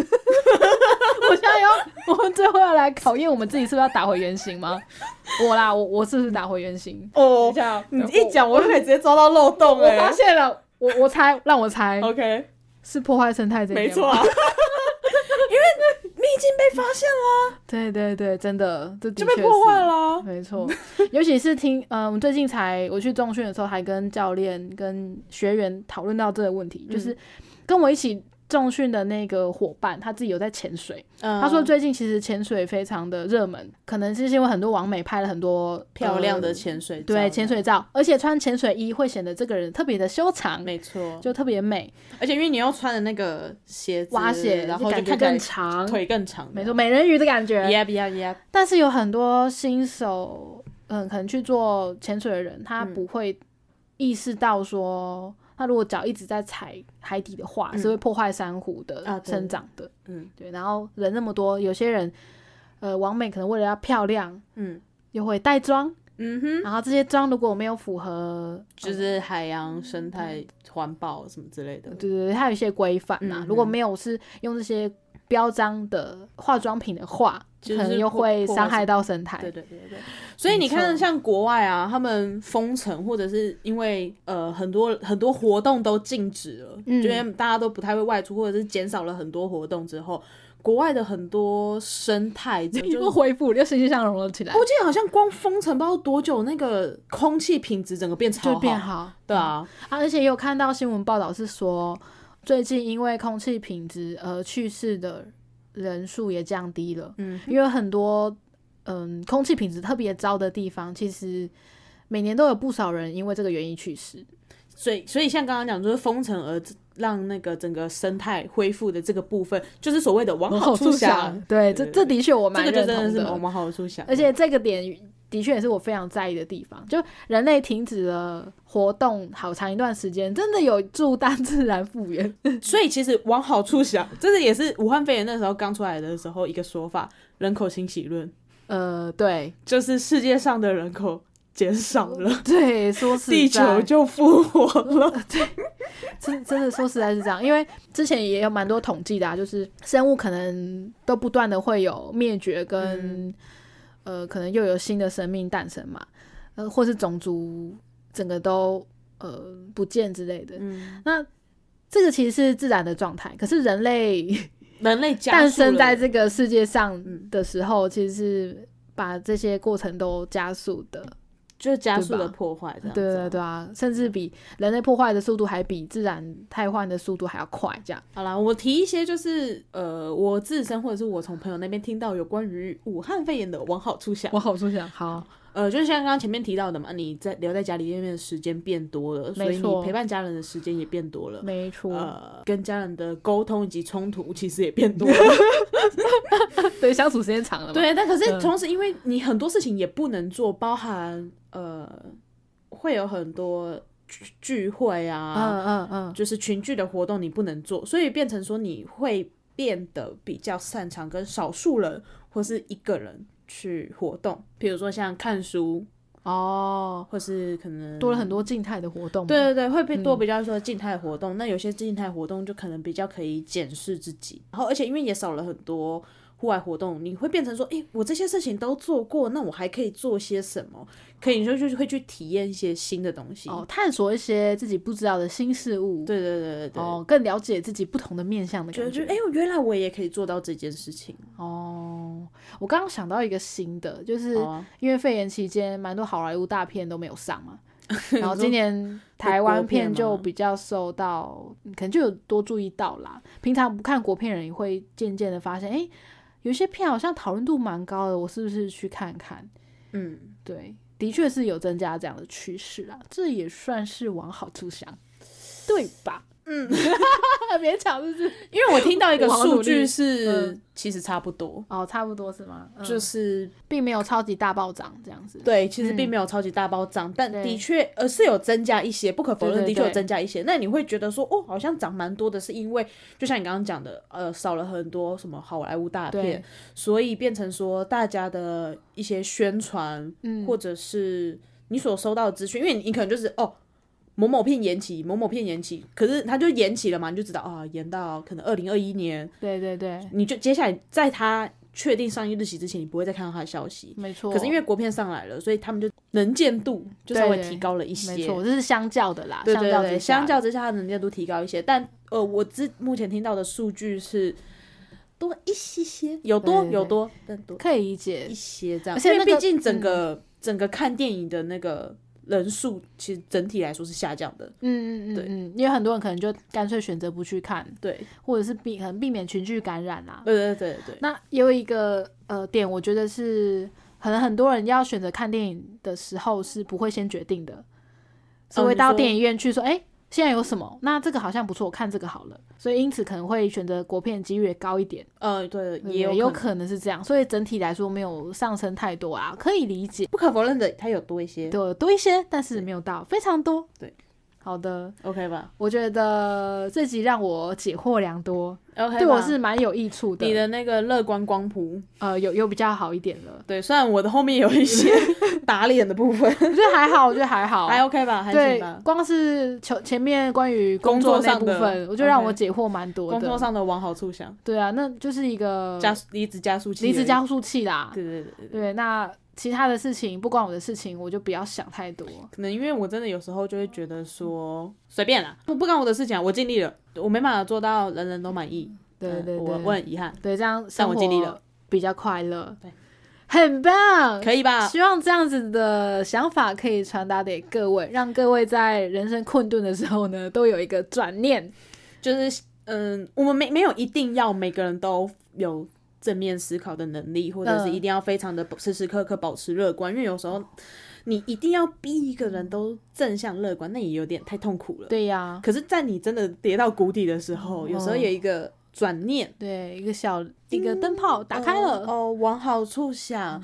我现在要，我们最后要来考验我们自己是不是要打回原形吗？我啦，我我是不是打回原形？哦你一讲，我就可以直接抓到漏洞我哎、发现了，我我猜，让我猜，OK，是破坏生态这一没错啊，已经被发现了，对对对，真的，这的就被破坏。了。没错，尤其是听，嗯、我最近才我去中训的时候，还跟教练、跟学员讨论到这个问题，嗯就是跟我一起重训的那个伙伴，他自己有在潜水，嗯。他说最近其实潜水非常的热门，可能是因为很多网美拍了很多漂亮的呃潜水照，对潜水照，而且穿潜水衣会显得这个人特别的修长，没错，就特别美，而且因为你要穿的那个鞋子，蛙鞋，然后感觉更就看起来长，腿更长，没错，美人鱼的感觉。，Yep Yep Yep，但是有很多新手，嗯，可能去做潜水的人，他嗯。不会意识到说，他如果脚一直在踩海底的话，嗯是会破坏珊瑚的生长的。嗯。对，然后人那么多，有些人，呃，完美可能为了要漂亮，嗯又会带妆，嗯哼，然后这些妆如果没有符合，就是海洋生态环保什么之类的，对对对，它有一些规范呐、嗯如果没有是用这些标章的化妆品的话，就是可能又会伤害到生态。对对对对对，所以你看，像国外啊，他们封城或者是因为呃很多很多活动都禁止了，嗯觉得大家都不太会外出，或者是减少了很多活动之后，国外的很多生态就 又恢复，又欣欣向荣了起来，我记得好像光封城不知道多久，那个空气品质整个变超变好。对啊，啊，而且也有看到新闻报道是说，最近因为空气品质而去世的人数也降低了。嗯，因为很多嗯空气品质特别糟的地方，其实每年都有不少人因为这个原因去世。所以所以像刚刚讲，就是封城而让那个整个生态恢复的这个部分，就是所谓的往好处想，对，这对这的确我蛮这个就真认同的。的是往好处想，而且这个点的确也是我非常在意的地方，就人类停止了活动好长一段时间，真的有助大自然复原。所以其实往好处想，这是也是武汉肺炎那时候刚出来的时候一个说法，人口清洗论，呃，对就是世界上的人口减少了，对，说 实在地球就复活了。对真真的说实在是这样，因为之前也有蛮多统计的啊，就是生物可能都不断的会有灭绝跟、呃，可能又有新的生命诞生嘛，呃，或是种族整个都呃不见之类的。嗯，那这个其实是自然的状态，可是人类 人类诞生在这个世界上嗯的时候，其实是把这些过程都加速的。就是加速的破坏，这样子对对对啊，甚至比人类破坏的速度还比自然汰换的速度还要快，这样。好啦，我提一些就是呃，我自身或者是我从朋友那边听到有关于武汉肺炎的往好处想。往好处想，好，呃，就是像刚刚前面提到的嘛，你在留在家里面的时间变多了，所以你陪伴家人的时间也变多了。没错，呃，跟家人的沟通以及冲突其实也变多了。对，相处时间长了嘛。对，但可是嗯同时，因为你很多事情也不能做，包含呃，会有很多聚聚会啊，嗯嗯嗯，就是群聚的活动你不能做，所以变成说你会变得比较擅长跟少数人或是一个人去活动，比如说像看书，哦，或是可能多了很多静态的活动。对对对，会被多嗯比较说静态活动。那有些静态活动就可能比较可以检视自己，然后而且因为也少了很多户外活动，你会变成说，诶，我这些事情都做过，那我还可以做些什么？可以，你就就是会去体验一些新的东西。哦，探索一些自己不知道的新事物。对对对对对，哦，更了解自己不同的面向的感觉。觉得就诶，原来我也可以做到这件事情。哦，我刚刚想到一个新的，就是因为肺炎期间，蛮多好莱坞大片都没有上嘛。然后今年 台湾片就比较受到，可能就有多注意到啦。平常不看国片人也会渐渐的发现，哎、有些片好像讨论度蛮高的，我是不是去看看？嗯，对，的确是有增加这样的趋势啦，这也算是往好处想，对吧？嗯，勉强就是因为我听到一个数据是，嗯其实差不多，哦，差不多是吗？嗯就是并没有超级大暴涨这样子。对，其实并嗯没有超级大暴涨，但的确呃是有增加一些，不可否认，的确有增加一些。那你会觉得说，哦，好像涨蛮多的，是因为就像你刚刚讲的，呃，少了很多什么好莱坞大片，，所以变成说大家的一些宣传，嗯，或者是你所收到的资讯，因为你可能就是哦。某某片延期，某某片延期，可是它就延期了嘛，你就知道啊，延到可能二零二一年，对对对，你就接下来在它确定上映日期之前，你不会再看到它的消息。没错。可是因为国片上来了，所以他们就能见度就稍微提高了一些。没错，这是相较的啦，对对对，相较之下相较之下，它能见度提高一些。但呃，我之目前听到的数据是多一些些，有多有多，但多可以理解一。些这样。而且那个因为毕竟整个、整个看电影的那个人数，其实整体来说是下降的。嗯嗯嗯对嗯，因为很多人可能就干脆选择不去看，对或者是避可能避免群聚感染啊。对对对对，那也有一个呃点，我觉得是可能很多人要选择看电影的时候是不会先决定的，是会哦你说到电影院去说，哎、现在有什么？那这个好像不错，我看这个好了。所以因此可能会选择国片几率也高一点，呃对，也有有可能是这样。所以整体来说没有上升太多啊，可以理解。不可否认的，它有多一些。对，多一些，但是没有到非常多。对，好的，OK 吧我觉得这集让我解惑良多，？OK，对我是蛮有益处的。你的那个乐观光谱，呃有有比较好一点了，对，虽然我的后面有一些 打脸的部分，我觉得还好，我觉得还好，还 OK 吧，还对行吧，。光是前前面关于工作上的部分，我觉得让我解惑蛮多的。工作上的往好处想，对啊，那就是一个加速离职加速器，离职加速器啦。对对对。对，那其他的事情不关我的事情，我就不要想太多。可能因为我真的有时候就会觉得说随便啦，不不关我的事情啊，我尽力了，我没办法做到人人都满意，对对，我我很遗憾，对这样但我尽力了，比较快乐，对，很棒，可以吧？希望这样子的想法可以传达给各位，让各位在人生困顿的时候呢，都有一个转念。就是嗯，我们没没有一定要每个人都有正面思考的能力，或者是嗯一定要非常的时时刻刻保持乐观，因为有时候你一定要逼一个人都正向乐观，那也有点太痛苦了。对呀，可是，在你真的跌到谷底的时候，有时候有一个转念，对，一个小一个灯泡打开了，哦，哦往好处想，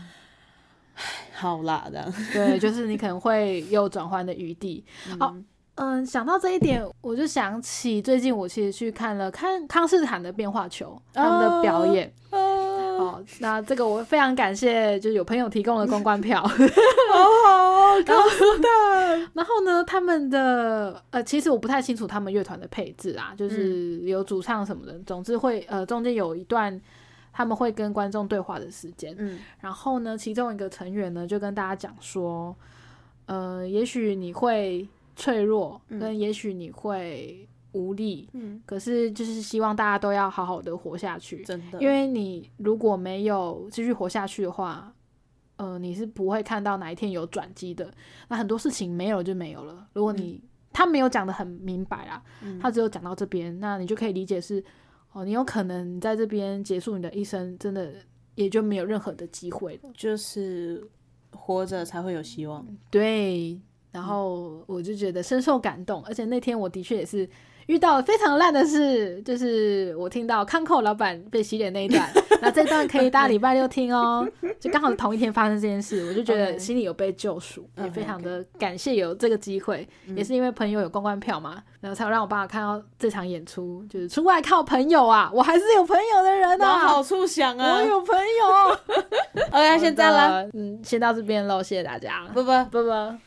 唉好啦，这样。对，就是你可能会有转换的余地。哦，嗯，想到这一点，我就想起最近我其实去看了看康斯坦的变化球他们的表演。哦，哦，那这个我非常感谢，就是有朋友提供了公关票。好好哦，告诉他。然后呢，他们的呃，其实我不太清楚他们乐团的配置啊，就是有主唱什么的，总之会呃中间有一段他们会跟观众对话的时间。嗯然后呢，其中一个成员呢就跟大家讲说，呃，也许你会脆弱，跟也许你会无力，嗯，可是就是希望大家都要好好的活下去，真的，因为你如果没有继续活下去的话，呃，你是不会看到哪一天有转机的。那很多事情没有就没有了。如果你、他没有讲的很明白啦，嗯他只有讲到这边，那你就可以理解是，哦，你有可能在这边结束你的一生，真的也就没有任何的机会了。就是活着才会有希望。对，然后我就觉得深受感动，而且那天我的确也是遇到非常烂的事，就是我听到康扣老板被洗脸那一段，那这段可以大家礼拜六听哦，就刚好同一天发生这件事，我就觉得心里有被救赎，也非常的感谢有这个机会，也是因为朋友有公关票嘛，然后才有让我爸爸看到这场演出，就是出外靠朋友啊，我还是有朋友的人往啊好。处想啊。我有朋友，，OK，现在啦，好的，嗯，先到这边喽，谢谢大家，拜拜。拜拜。